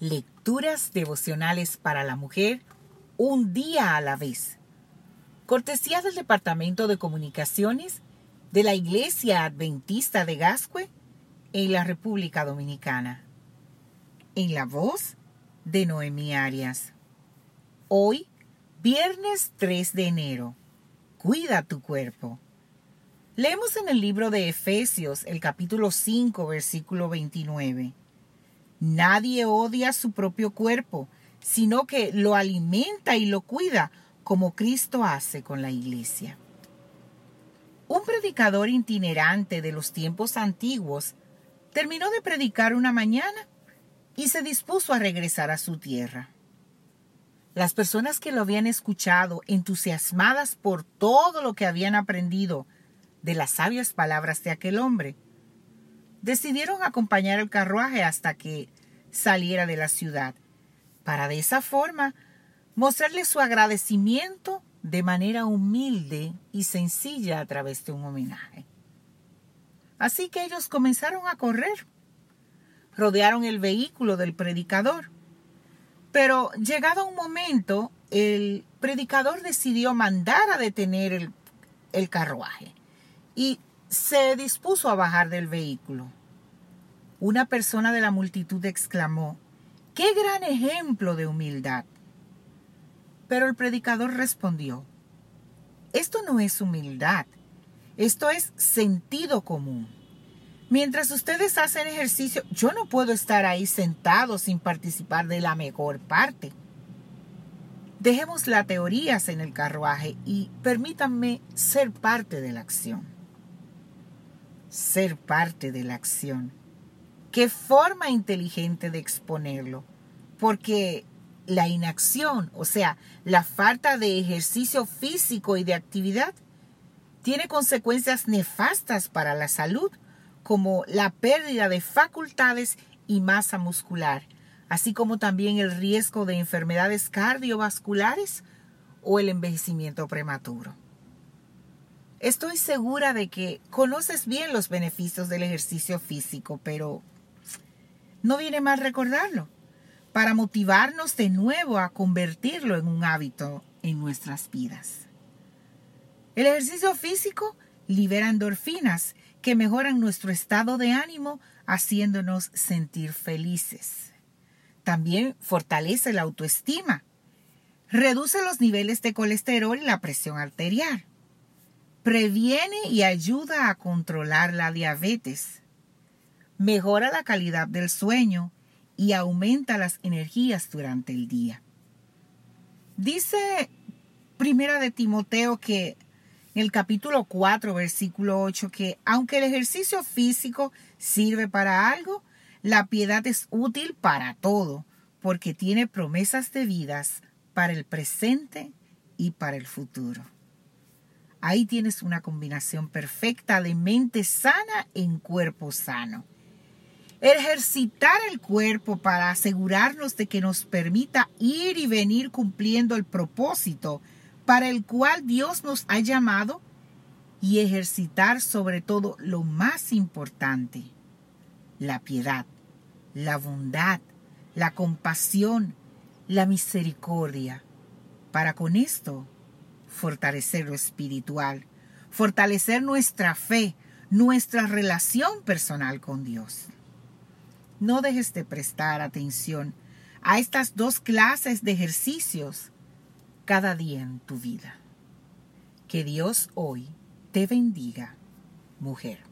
Lecturas devocionales para la mujer, un día a la vez. Cortesía del Departamento de Comunicaciones de la Iglesia Adventista de Gascue en la República Dominicana. En la voz de Noemí Arias. Hoy, viernes 3 de enero. Cuida tu cuerpo. Leemos en el libro de Efesios el capítulo 5, versículo 29. Nadie odia su propio cuerpo, sino que lo alimenta y lo cuida como Cristo hace con la iglesia. Un predicador itinerante de los tiempos antiguos terminó de predicar una mañana y se dispuso a regresar a su tierra. Las personas que lo habían escuchado, entusiasmadas por todo lo que habían aprendido de las sabias palabras de aquel hombre, decidieron acompañar el carruaje hasta que saliera de la ciudad, para de esa forma mostrarle su agradecimiento de manera humilde y sencilla a través de un homenaje. Así que ellos comenzaron a correr. Rodearon el vehículo del predicador. Pero llegado un momento, el predicador decidió mandar a detener el, el carruaje y se dispuso a bajar del vehículo. Una persona de la multitud exclamó, ¡Qué gran ejemplo de humildad! Pero el predicador respondió, esto no es humildad, esto es sentido común. Mientras ustedes hacen ejercicio, yo no puedo estar ahí sentado sin participar de la mejor parte. Dejemos las teorías en el carruaje y permítanme ser parte de la acción ser parte de la acción. Qué forma inteligente de exponerlo, porque la inacción, o sea, la falta de ejercicio físico y de actividad, tiene consecuencias nefastas para la salud, como la pérdida de facultades y masa muscular, así como también el riesgo de enfermedades cardiovasculares o el envejecimiento prematuro. Estoy segura de que conoces bien los beneficios del ejercicio físico, pero no viene mal recordarlo para motivarnos de nuevo a convertirlo en un hábito en nuestras vidas. El ejercicio físico libera endorfinas que mejoran nuestro estado de ánimo haciéndonos sentir felices. También fortalece la autoestima, reduce los niveles de colesterol y la presión arterial previene y ayuda a controlar la diabetes, mejora la calidad del sueño y aumenta las energías durante el día. Dice Primera de Timoteo que en el capítulo 4, versículo 8, que aunque el ejercicio físico sirve para algo, la piedad es útil para todo, porque tiene promesas de vidas para el presente y para el futuro. Ahí tienes una combinación perfecta de mente sana en cuerpo sano. Ejercitar el cuerpo para asegurarnos de que nos permita ir y venir cumpliendo el propósito para el cual Dios nos ha llamado y ejercitar sobre todo lo más importante, la piedad, la bondad, la compasión, la misericordia, para con esto fortalecer lo espiritual, fortalecer nuestra fe, nuestra relación personal con Dios. No dejes de prestar atención a estas dos clases de ejercicios cada día en tu vida. Que Dios hoy te bendiga, mujer.